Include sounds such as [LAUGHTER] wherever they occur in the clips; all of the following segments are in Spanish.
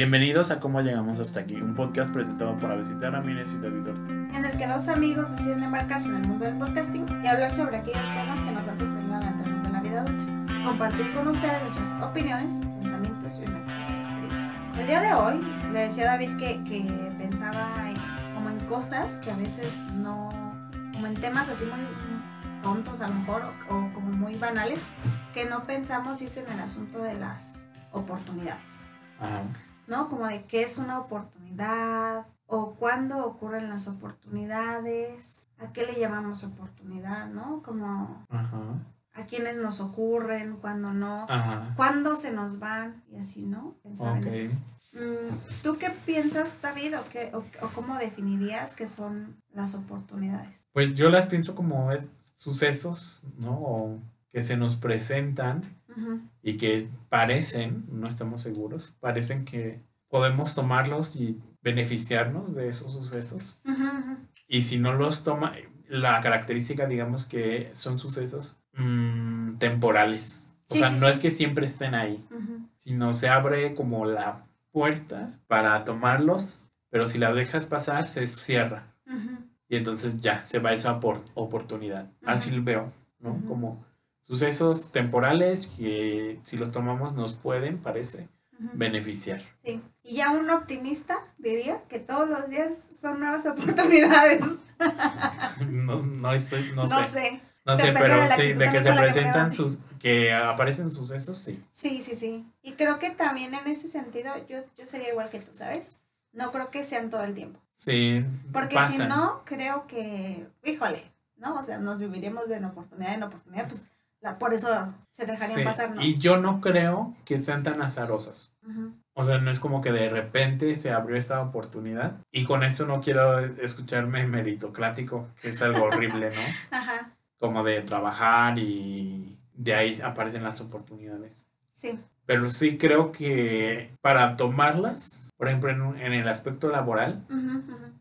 Bienvenidos a Cómo Llegamos Hasta Aquí, un podcast presentado por Avesita Ramírez y David Ortiz. en el que dos amigos deciden embarcarse en el mundo del podcasting y hablar sobre aquellos temas que nos han sorprendido al entrarnos de la vida adulta. Compartir con ustedes nuestras opiniones, pensamientos y una experiencia. El día de hoy le decía a David que, que pensaba en, como en cosas que a veces no, como en temas así muy tontos a lo mejor o, o como muy banales, que no pensamos y es en el asunto de las oportunidades. Ajá. ¿No? Como de qué es una oportunidad o cuándo ocurren las oportunidades, a qué le llamamos oportunidad, ¿no? Como Ajá. a quiénes nos ocurren, cuándo no, Ajá. cuándo se nos van y así, ¿no? Pensar en eso. Mm, ¿Tú qué piensas, David, o, qué, o, o cómo definirías que son las oportunidades? Pues yo las pienso como es- sucesos, ¿no? O que se nos presentan y que parecen, no estamos seguros, parecen que podemos tomarlos y beneficiarnos de esos sucesos. Y si no los toma, la característica, digamos que son sucesos mm, temporales. O Sí, sea, sí, no sí. es que siempre estén ahí, Ujú. sino se abre como la puerta para tomarlos, pero si la dejas pasar, se cierra. Y entonces ya se va esa por- oportunidad. Así lo veo, ¿no? Como sucesos temporales que si los tomamos nos pueden, parece, beneficiar. Sí. Y ya un optimista diría que todos los días son nuevas [LAUGHS] oportunidades. [LAUGHS] No, no estoy, no, No, sé. sé. No sé, pero de sí, de que se que presentan te sus, que aparecen sucesos, sí. Sí, sí, sí. Y creo que también en ese sentido yo, yo sería igual que tú, ¿sabes? No creo que sean todo el tiempo. Sí, Porque si no, creo que, híjole, ¿no? O sea, nos viviríamos de oportunidad en oportunidad, pues la, por eso se dejarían Sí, pasar, ¿no? Y yo no creo que sean tan azarosas. O sea, no es como que de repente se abrió esta oportunidad. Y con esto no quiero escucharme meritocrático, que es algo horrible, ¿no? [LAUGHS] Ajá, Como de trabajar y de ahí aparecen las oportunidades. sí. Pero sí creo que para tomarlas, por ejemplo, en, un- en el aspecto laboral,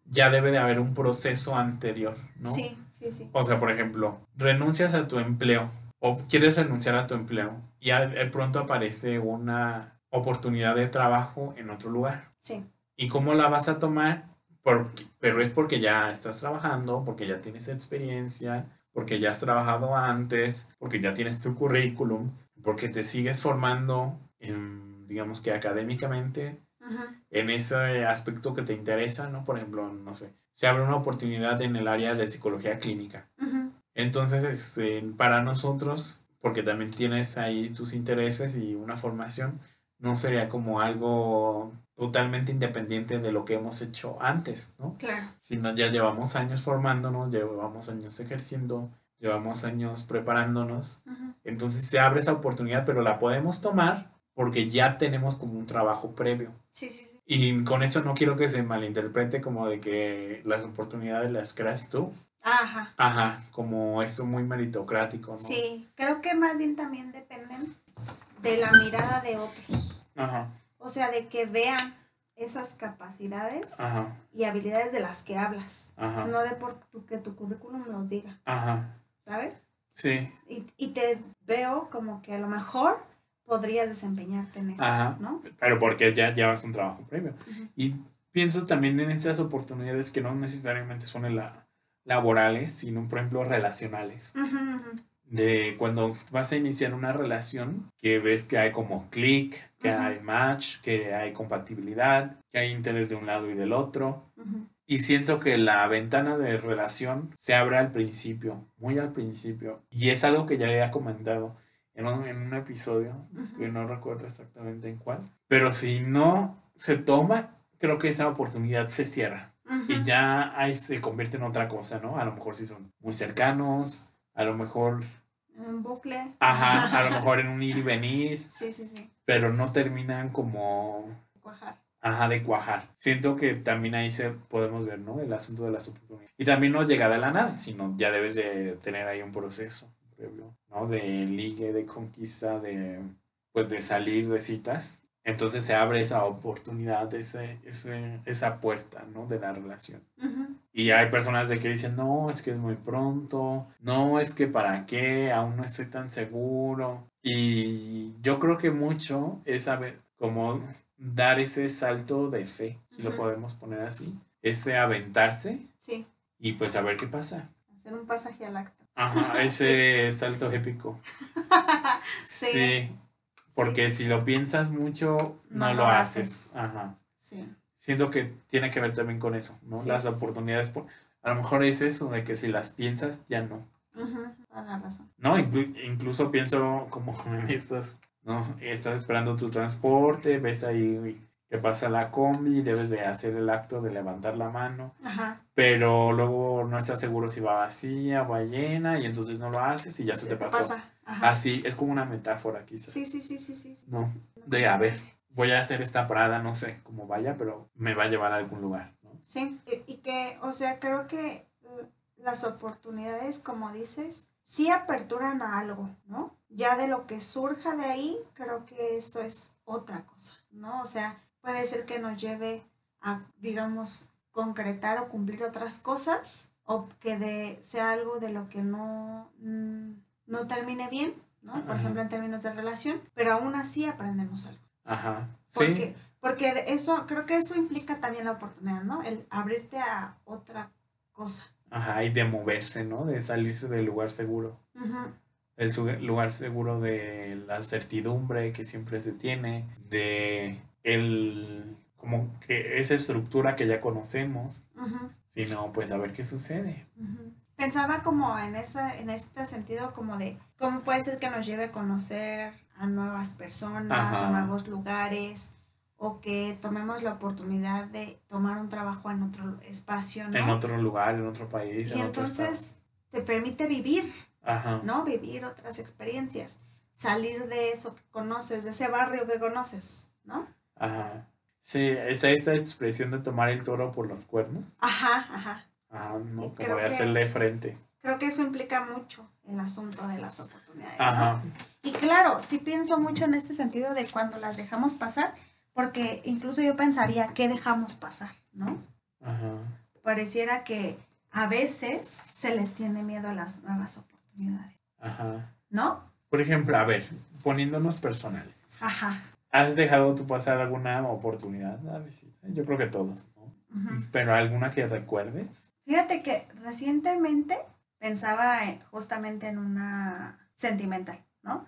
ya debe de haber un proceso anterior, ¿no? Sí, sí, sí. O sea, por ejemplo, renuncias a tu empleo o quieres renunciar a tu empleo y de pronto aparece una oportunidad de trabajo en otro lugar. Sí. ¿Y cómo la vas a tomar? Porque, pero es porque ya estás trabajando, porque ya tienes experiencia, porque ya has trabajado antes, porque ya tienes tu currículum, porque te sigues formando, en, digamos que académicamente, en ese aspecto que te interesa, ¿no? Por ejemplo, no sé, se abre una oportunidad en el área de psicología clínica. Ujú. Entonces, este, para nosotros, porque también tienes ahí tus intereses y una formación, no sería como algo totalmente independiente de lo que hemos hecho antes, ¿no? Claro. Sino ya llevamos años formándonos, llevamos años ejerciendo, llevamos años preparándonos. Entonces se abre esa oportunidad, pero la podemos tomar porque ya tenemos como un trabajo previo. Sí, sí, sí. Y con eso no quiero que se malinterprete como de que las oportunidades las creas tú. Ajá. Ajá, como eso muy meritocrático, ¿no? Sí, creo que más bien también dependen de la mirada de otros. Ajá, O sea, de que vean esas capacidades ajá, y habilidades de las que hablas. ajá, No de por tu, que tu currículum los diga, ajá. ¿sabes? Sí, Y, y te veo como que a lo mejor podrías desempeñarte en esto, Ajá. ¿no? pero porque ya llevas un trabajo previo. Y pienso también en estas oportunidades que no necesariamente son la- laborales, sino, por ejemplo, relacionales. Ujú, ujú. De cuando vas a iniciar una relación, que ves que hay como clic, que Ujú. hay match, que hay compatibilidad, que hay interés de un lado y del otro. Y siento que la ventana de relación se abre al principio, muy al principio. Y es algo que ya había comentado en un, en un episodio, Ujú. que no recuerdo exactamente en cuál. Pero si no se toma, creo que esa oportunidad se cierra. Y ya ahí se convierte en otra cosa, ¿no? A lo mejor si son muy cercanos, a lo mejor, Un bucle. ajá, [LAUGHS] a lo mejor en un ir y venir, Sí, sí, sí. pero no terminan como Cuajar. Ajá, de cuajar. Siento que también ahí se podemos ver, ¿no? El asunto de las oportunidades. Y también no llega de la nada, sino ya debes de tener ahí un proceso previo, ¿no? De ligue, de conquista, de pues de salir de citas. Entonces se abre esa oportunidad, ese, ese, esa puerta, ¿no? De la relación. Y hay personas de que dicen, no, es que es muy pronto, no, es que para qué, aún no estoy tan seguro. Y yo creo que mucho es saber, como dar ese salto de fe, si lo podemos poner así, ese aventarse Sí, y pues a ver qué pasa. hacer un pasaje al acto. Ajá, [LAUGHS] ese salto épico. [LAUGHS] Sí. Sí, porque si lo piensas mucho, no, No lo lo haces. Ajá. Sí, Siento que tiene que ver también con eso, ¿no? Sí, las oportunidades, por- a lo mejor es eso, de que si las piensas, ya no. Ujú, toda la razón. No, Inclu- incluso pienso como [LAUGHS] en estas, ¿no? Estás esperando tu transporte, ves ahí que pasa la combi, debes de hacer el acto de levantar la mano, Ajá. pero luego no estás seguro si va vacía, va llena, y entonces no lo haces y ya se, te pasó. pasa. Ajá. Así, es como una metáfora quizás. Sí, sí, sí, sí, sí. No, de a ver, voy a hacer esta parada, no sé cómo vaya, pero me va a llevar a algún lugar, ¿no? Sí, y, que, o sea, creo que eh, las oportunidades, como dices, sí aperturan a algo, ¿no? Ya de lo que surja de ahí, creo que eso es otra cosa, ¿no? O sea, puede ser que nos lleve a, digamos, concretar o cumplir otras cosas, o que de, sea algo de lo que no, mm, no termine bien, ¿no? Por Ajá. ejemplo, en términos de relación, pero aún así aprendemos algo. Ajá, Porque, sí, porque de eso, creo que eso implica también la oportunidad, ¿no? El abrirte a otra cosa. ajá, y de moverse, ¿no? De salirse del lugar seguro. Ujú, El lugar seguro de la certidumbre que siempre se tiene, de el como que esa estructura que ya conocemos, sino pues a ver qué sucede. ujú. Pensaba como en esa, en este sentido como de cómo puede ser que nos lleve a conocer a nuevas personas Ajá. o nuevos lugares o que tomemos la oportunidad de tomar un trabajo en otro espacio, ¿no? En otro lugar, en otro país, y en entonces te permite vivir, Ajá. ¿no? Vivir otras experiencias, salir de eso que conoces, de ese barrio que conoces, ¿no? Ajá. Sí, está esta expresión de tomar el toro por los cuernos. Ajá, ajá. Ajá, no, Y como de hacerle frente. Creo que eso implica mucho el asunto de las oportunidades. ¿no? Ajá. Y claro, sí pienso mucho en este sentido de cuando las dejamos pasar, porque incluso yo pensaría, ¿qué dejamos pasar? ¿No? Ajá. Pareciera que a veces se les tiene miedo a las nuevas oportunidades, Ajá. ¿no? Por ejemplo, a ver, poniéndonos personales. Ajá. ¿Has dejado tú pasar alguna oportunidad? Yo creo que todos, ¿no? Pero alguna que recuerdes. Fíjate que recientemente pensaba en- justamente en una sentimental, ¿no?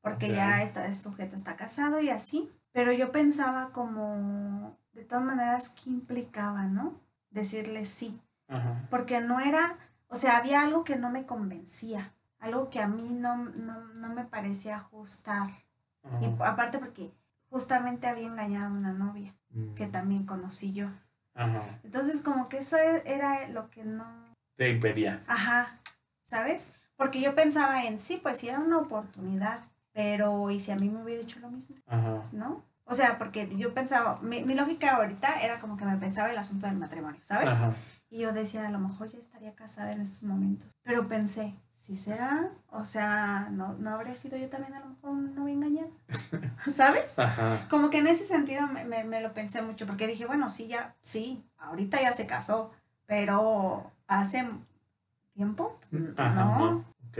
Porque ya esta sujeto está casado y así, pero yo pensaba como, de todas maneras, ¿qué implicaba, no? Decirle sí, Ajá. porque no era, o sea, había algo que no me convencía, algo que a mí no, no, no me parecía ajustar. Y aparte porque justamente había engañado a una novia Mm. que también conocí yo. Ajá. Entonces como que eso era lo que no, Te impedía. Ajá, ¿sabes? Porque yo pensaba en, sí, pues sí era una oportunidad, pero ¿y si a mí me hubiera hecho lo mismo? Ajá. ¿No? O sea, porque yo pensaba, mi, mi lógica ahorita era como que me pensaba el asunto del matrimonio, ¿sabes? Ajá. Y yo decía, a lo mejor ya estaría casada en estos momentos. Pero pensé, ¿sí será? O sea, ¿no, no habría sido yo también a lo mejor una novia engañada? [LAUGHS] ¿Sabes? Ajá. Como que en ese sentido me, me- me lo pensé mucho, porque dije, bueno, sí, ya, sí, ahorita ya se casó, pero hace tiempo, Ajá. no. Ok.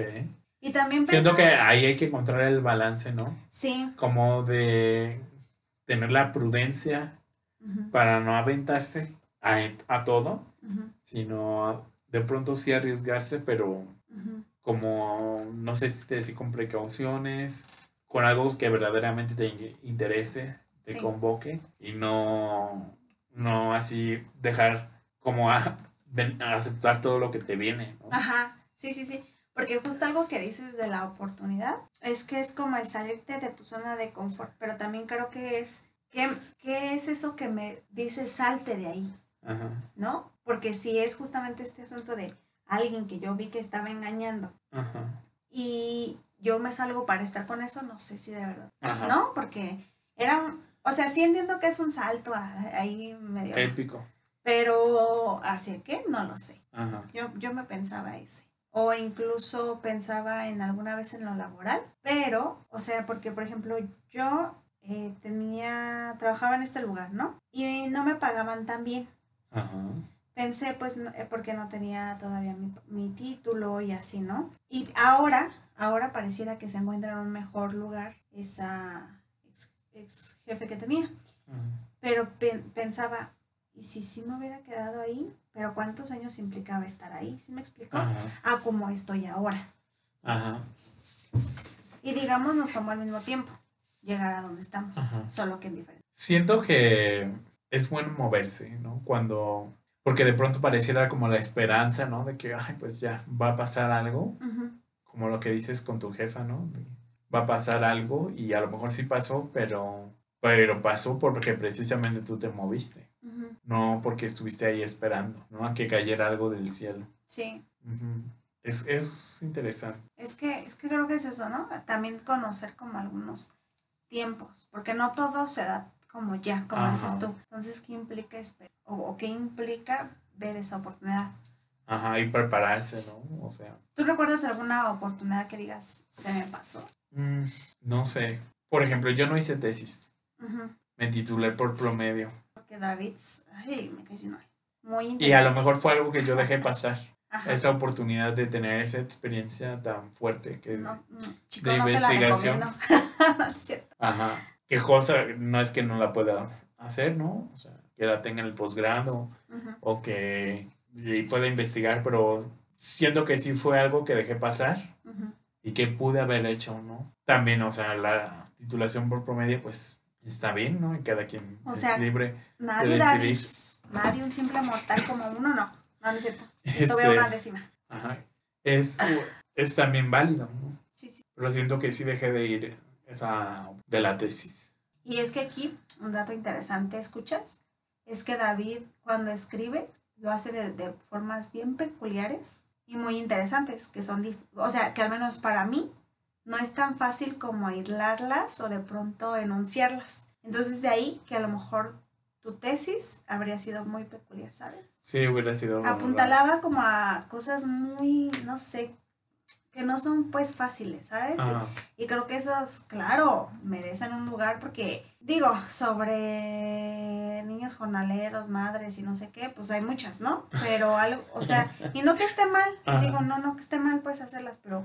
Y también Siento que pensaba- ahí hay que encontrar el balance, ¿no? Sí. Como de tener la prudencia para no aventarse a, a todo, sino de pronto sí arriesgarse, pero. Como, no sé si te decir con precauciones, con algo que verdaderamente te in- interese, te Sí. convoque y no, no así dejar como a, aceptar todo lo que te viene, ¿no? Ajá, sí, sí, sí. Porque justo algo que dices de la oportunidad es que es como el salirte de tu zona de confort, pero también creo que es, ¿qué, qué es eso que me dice salte de ahí? Ajá, ¿No? Porque si es justamente este asunto de alguien que yo vi que estaba engañando ajá, y yo me salgo para estar con eso, no sé si de verdad, ajá. ¿no? Porque era, un- o sea, sí entiendo que es un salto ahí medio, Épico. pero ¿hacia qué? No lo sé. Ajá, Yo, yo me pensaba ese. O incluso pensaba en alguna vez en lo laboral, pero, o sea, porque por ejemplo yo eh, tenía, trabajaba en este lugar, ¿no? Y no me pagaban tan bien. ajá, Pensé, pues, eh, porque no tenía todavía mi, mi título y así, ¿no? Y ahora, ahora pareciera que se encuentra en un mejor lugar esa, ex- ex jefe que tenía. Pero pensaba, ¿y si sí me hubiera quedado ahí? Pero ¿cuántos años implicaba estar ahí? ¿Sí me explicó? A cómo estoy ahora. Ajá. Y digamos, nos tomó al mismo tiempo llegar a donde estamos, solo que en diferente. Siento que es bueno moverse, ¿no? Cuando, porque de pronto pareciera como la esperanza, ¿no? De que, ay, pues ya va a pasar algo, como lo que dices con tu jefa, ¿no? va a pasar algo y a lo mejor sí pasó, pero, pero pasó porque precisamente tú te moviste, no porque estuviste ahí esperando, ¿no? A que cayera algo del cielo. Sí. Es, es interesante. Es que, es que creo que es eso, ¿no? También conocer como algunos tiempos, porque no todo se da como ya, como dices tú. Entonces, ¿qué implica o, qué implica ver esa oportunidad? Ajá, y prepararse, ¿no? O sea. ¿Tú recuerdas alguna oportunidad que digas, se me pasó? Mm, no sé. Por ejemplo, yo no hice tesis. Me titulé por promedio. Porque David, ay, me caí Muy Y a lo mejor fue algo que yo dejé pasar. Esa oportunidad de tener esa experiencia tan fuerte que de investigación. [LAUGHS] Ajá. Qué cosa, no es que no la pueda hacer, ¿no? O sea, que la tenga en el posgrado o que pueda investigar, pero siento que sí fue algo que dejé pasar y que pude haber hecho, ¿no? También, o sea, la titulación por promedio, pues está bien, ¿no? Y cada quien es libre de decidir. nadie, un simple mortal como uno, no. No, no es cierto. [LAUGHS] Esto veo una décima. Ajá. Es, es también válido, ¿no? Sí, sí. Pero siento que sí dejé de ir esa de la tesis. Y es que aquí, un dato interesante, ¿escuchas? Es que David, cuando escribe, lo hace de, de formas bien peculiares y muy interesantes, que son, o sea, que al menos para mí no es tan fácil como aislarlas o de pronto enunciarlas. Entonces de ahí que a lo mejor tu tesis habría sido muy peculiar, ¿sabes? Sí, hubiera sido. Apuntalaba como a cosas muy, no sé, que no son pues fáciles, ¿sabes? Y creo que esos, claro, merecen un lugar porque, digo, sobre niños jornaleros, madres y no sé qué, pues hay muchas, ¿no? Pero algo, o sea, y no que esté mal, digo, no, no que esté mal, puedes hacerlas, pero,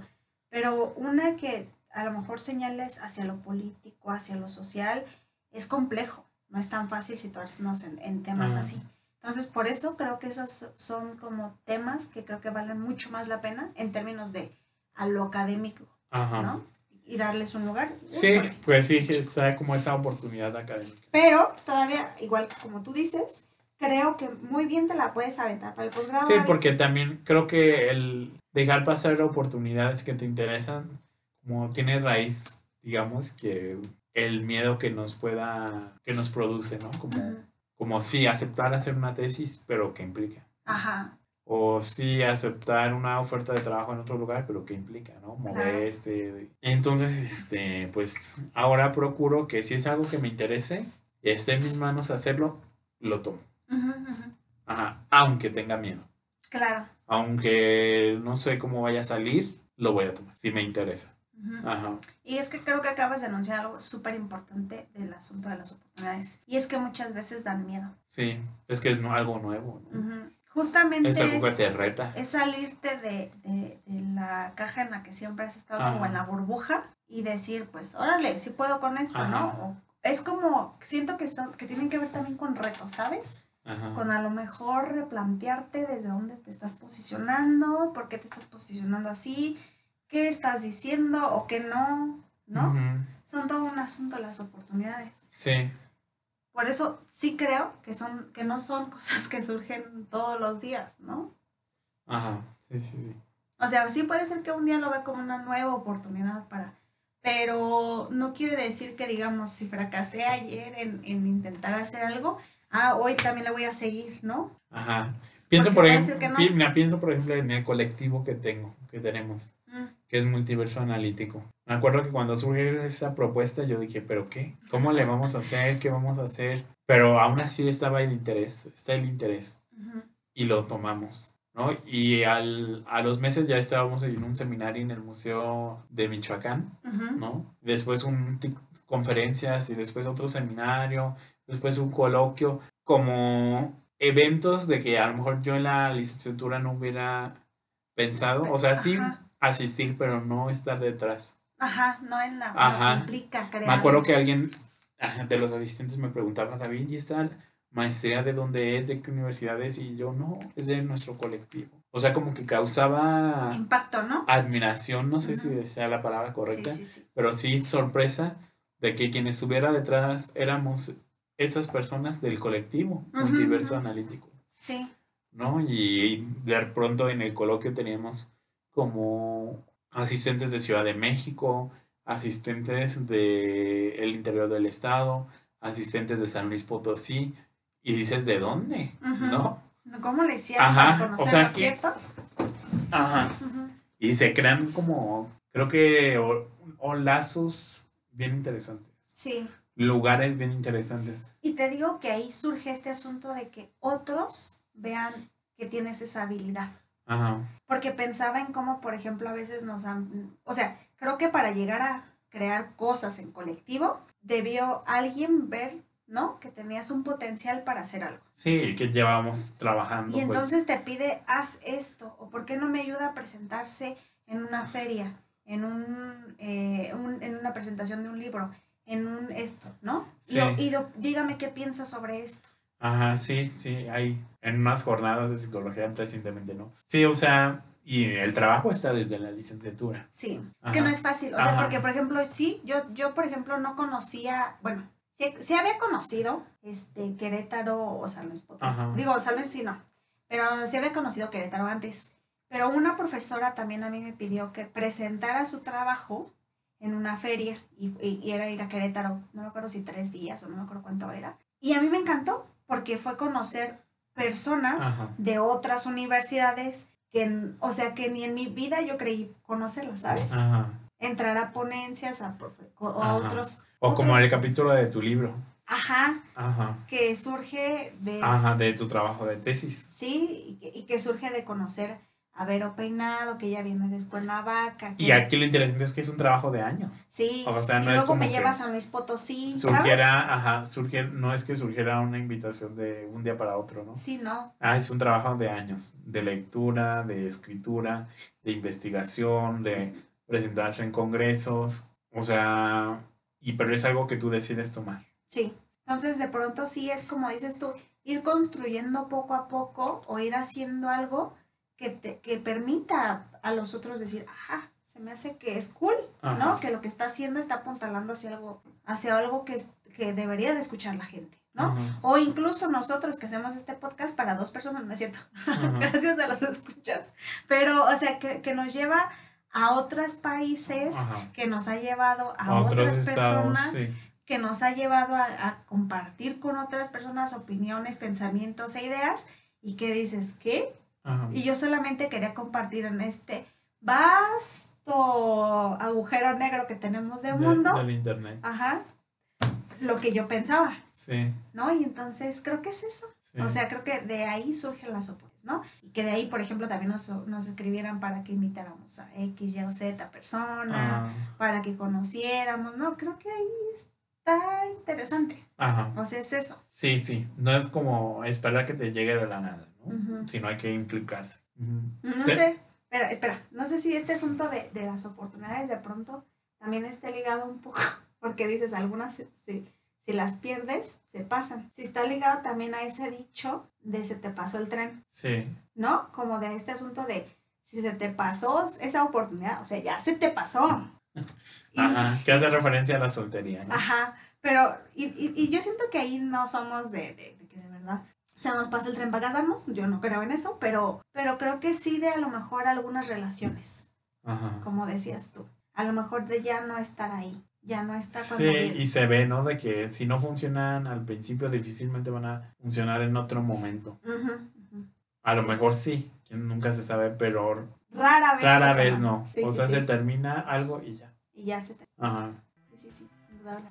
pero una que a lo mejor señales hacia lo político, hacia lo social, es complejo, no es tan fácil situarnos en, en temas así. Entonces, por eso creo que esos son como temas que creo que valen mucho más la pena en términos de a lo académico, ¿no? Y darles un lugar. Sí, pues sí, está como esta oportunidad académica. Pero todavía, igual como tú dices, creo que muy bien te la puedes aventar para el posgrado. Sí, porque también creo que el dejar pasar oportunidades que te interesan, como tiene raíz, digamos, que el miedo que nos pueda, que nos produce, ¿no? Como, como sí, aceptar hacer una tesis, pero que implica. Ajá o sí aceptar una oferta de trabajo en otro lugar, pero ¿qué implica, no? Moverse. Entonces, este, pues ahora procuro que si es algo que me interese y esté en mis manos hacerlo, lo tomo. Ajá, aunque tenga miedo. Claro. Aunque no sé cómo vaya a salir, lo voy a tomar, si me interesa. Ajá. Y es que creo que acabas de anunciar algo súper importante del asunto de las oportunidades. Y es que muchas veces dan miedo. Sí, es que es algo nuevo. ¿no? Justamente es, es salirte de, de, de, la caja en la que siempre has estado como en la burbuja y decir, pues, órale, si puedo con esto, ¿no? es como, siento que, son, que tienen que ver también con retos, ¿sabes? Con a lo mejor replantearte desde dónde te estás posicionando, por qué te estás posicionando así, qué estás diciendo o qué no, ¿no? Son todo un asunto las oportunidades. Sí. Por eso sí creo que son, que no son [LAUGHS] cosas que surgen todos los días, ¿no? Ajá, sí, sí, sí. O sea, sí puede ser que un día lo vea como una nueva oportunidad para, pero no quiere decir que, digamos, si fracasé ayer en, en intentar hacer algo, ah, hoy también le voy a seguir, ¿no? Ajá. Pienso por, ejemplo, pienso por ejemplo en el colectivo que tengo, que tenemos. Que es multiverso analítico. Me acuerdo que cuando surgió esa propuesta yo dije, ¿pero qué? ¿Cómo le vamos a hacer? ¿Qué vamos a hacer? Pero aún así estaba el interés, está el interés. Y lo tomamos. ¿no? Y al, a los meses ya estábamos en un seminario en el Museo de Michoacán, ¿no? Después un conferencias y después otro seminario, después un coloquio, como eventos de que a lo mejor yo en la licenciatura no hubiera pensado, o sea, sí asistir, pero no estar detrás. Ajá, no en la Ajá. implica Me acuerdo que alguien de los asistentes me preguntaba, David, ¿y esta maestría de dónde es? ¿De qué universidad es? Y yo, no, es de nuestro colectivo. O sea, como que causaba Impacto, ¿no? admiración, no sé si sea la palabra correcta, Sí, sí, sí. pero sí sorpresa de que quien estuviera detrás éramos estas personas del colectivo Ujú, multiverso analítico, Sí, ¿no? Y de pronto en el coloquio teníamos como asistentes de Ciudad de México, asistentes del interior del estado, asistentes de San Luis Potosí, y dices, ¿de dónde? ¿No? ¿Cómo le hicieron Ajá, para o sea que- cierto? Ajá. Y se crean como, creo que, o, o lazos bien interesantes, Sí. lugares bien interesantes. Y te digo que ahí surge este asunto de que otros vean que tienes esa habilidad. Ajá. Porque pensaba en cómo, por ejemplo, a veces nos han... O sea, creo que para llegar a crear cosas en colectivo, debió alguien ver, ¿no? Que tenías un potencial para hacer algo. Sí, que llevamos trabajando. Y pues. entonces te pide, haz esto, o por qué no me ayuda a presentarse en una feria, en, un, eh, un- en una presentación de un libro, en un esto, ¿no? Y, Sí. y do- dígame qué piensas sobre esto. Ajá, sí, sí, hay en unas jornadas de psicología recientemente, ¿no? Sí, o sea, y el trabajo está desde la licenciatura. Sí, es que no es fácil. O sea, Ajá. porque, por ejemplo, sí, yo, yo, por ejemplo, no conocía, bueno, sí, sí había conocido este, Querétaro o San Luis Potosí. Ajá. Digo, San Luis sí no, pero sí había conocido Querétaro antes. Pero una profesora también a mí me pidió que presentara su trabajo en una feria y, y- y era ir a Querétaro, no me acuerdo si tres días o no me acuerdo cuánto era. Y a mí me encantó porque fue conocer personas Ajá. de otras universidades que, o sea, que ni en mi vida yo creí conocerlas, ¿sabes? Ajá. Entrar a ponencias a profe- o a otros, O Otro- como el capítulo de tu libro. ajá, Ajá. que surge de, Ajá, de tu trabajo de tesis. sí, y que, y que surge de conocer a Vero Peinado, que ella viene de Cuernavaca. Y que- aquí lo interesante es que es un trabajo de años. Sí, O sea, y no es luego como me que lleva a Luis Potosí, Surgiera, ¿sabes? ajá, surgiera, no es que surgiera una invitación de un día para otro, ¿no? Sí, no, Ah, es un trabajo de años, de lectura, de escritura, de investigación, de presentarse en congresos, o sea, y pero es algo que tú decides tomar. sí. Entonces, de pronto sí es como dices tú, ir construyendo poco a poco o ir haciendo algo que, te, que permita a los otros decir, ajá, se me hace que es cool, Ajá. ¿no? Que lo que está haciendo está apuntalando hacia algo, hacia algo que, que debería de escuchar la gente, ¿no? O incluso nosotros que hacemos este podcast para dos personas, ¿no es cierto? [LAUGHS] Gracias a los escuchas. Pero, o sea, que, que nos lleva a otros países, que nos ha llevado a, otras estados, personas, sí. que nos ha llevado a, a compartir con otras personas opiniones, pensamientos e ideas, y que dices, ¿qué? Ajá. Y yo solamente quería compartir en este vasto agujero negro que tenemos de De- mundo, del internet. ajá, lo que yo pensaba, Sí, ¿no? Y entonces creo que es eso. sí. O sea, creo que de ahí surgen las oportunidades, ¿no? Y que de ahí, por ejemplo, también nos, nos escribieran para que invitáramos a X, Y o Z persona, Ajá. para que conociéramos, ¿no? Creo que ahí está interesante. Ajá. O sea, es eso. Sí, sí. No es como esperar que te llegue de la nada, ¿no? Ujú. Sino hay que implicarse. No sé, espera, espera, no sé si este asunto de, de las oportunidades de pronto también esté ligado un poco, [LAUGHS] porque dices, algunas se- si las pierdes, se pasan. Si está ligado también a ese dicho de se te pasó el tren, Sí. ¿no? Como de este asunto de si se te pasó esa oportunidad, o sea, ya se te pasó. Y- [LAUGHS] Ajá. Que hace referencia a la soltería, ¿no? Ajá, pero, y, y, y yo siento que ahí no somos de, de, de que de verdad se nos pasa el tren para casarnos, yo no creo en eso, pero, pero creo que sí de a lo mejor algunas relaciones, Ajá. como decías tú, a lo mejor de ya no estar ahí, ya no está cuando Sí, viene. y se ve, ¿no? De que si no funcionan al principio, difícilmente van a funcionar en otro momento. Ujú. A lo mejor sí, nunca se sabe, pero Rara vez. rara vez no. Sí, o sí, sea, se termina algo y ya. Y ya se te... Ajá. Sí, sí, sí.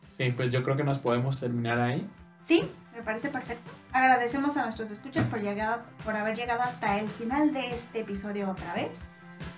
Sí, pues yo creo que nos podemos terminar ahí. Sí, me parece perfecto. Agradecemos a nuestros escuchas por, llegado, por haber llegado hasta el final de este episodio otra vez.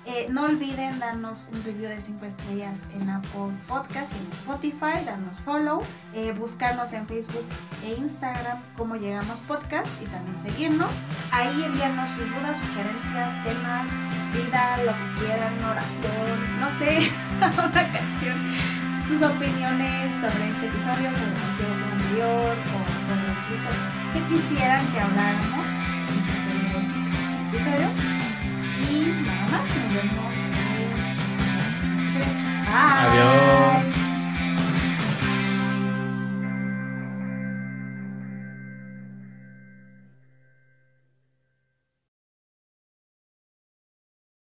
Eh, no olviden darnos un review de 5 estrellas en Apple Podcast y en Spotify, darnos follow, eh, buscarnos en Facebook e Instagram como Llegamos Podcast y también seguirnos. Ahí enviarnos sus dudas, sugerencias, temas, vida, lo que quieran, oración, no sé, [LAUGHS] una canción sus opiniones sobre este episodio, sobre el anterior o sobre incluso que quisieran que habláramos en posteriores episodios. Y nada más, nos vemos en el próximo episodio. Bye. Adiós.